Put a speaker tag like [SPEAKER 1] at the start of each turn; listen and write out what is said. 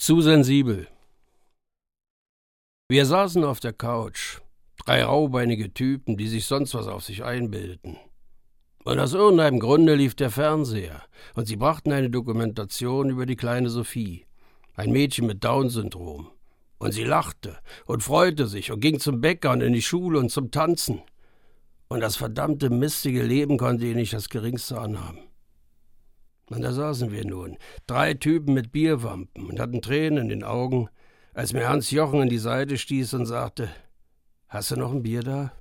[SPEAKER 1] Zu sensibel. Wir saßen auf der Couch, drei raubeinige Typen, die sich sonst was auf sich einbildeten. Und aus irgendeinem Grunde lief der Fernseher, und sie brachten eine Dokumentation über die kleine Sophie, ein Mädchen mit Down-Syndrom. Und sie lachte und freute sich und ging zum Bäcker und in die Schule und zum Tanzen. Und das verdammte mistige Leben konnte ihr nicht das geringste anhaben. Und da saßen wir nun, drei Typen mit Bierwampen und hatten Tränen in den Augen, als mir Hans Jochen in die Seite stieß und sagte: Hast du noch ein Bier da?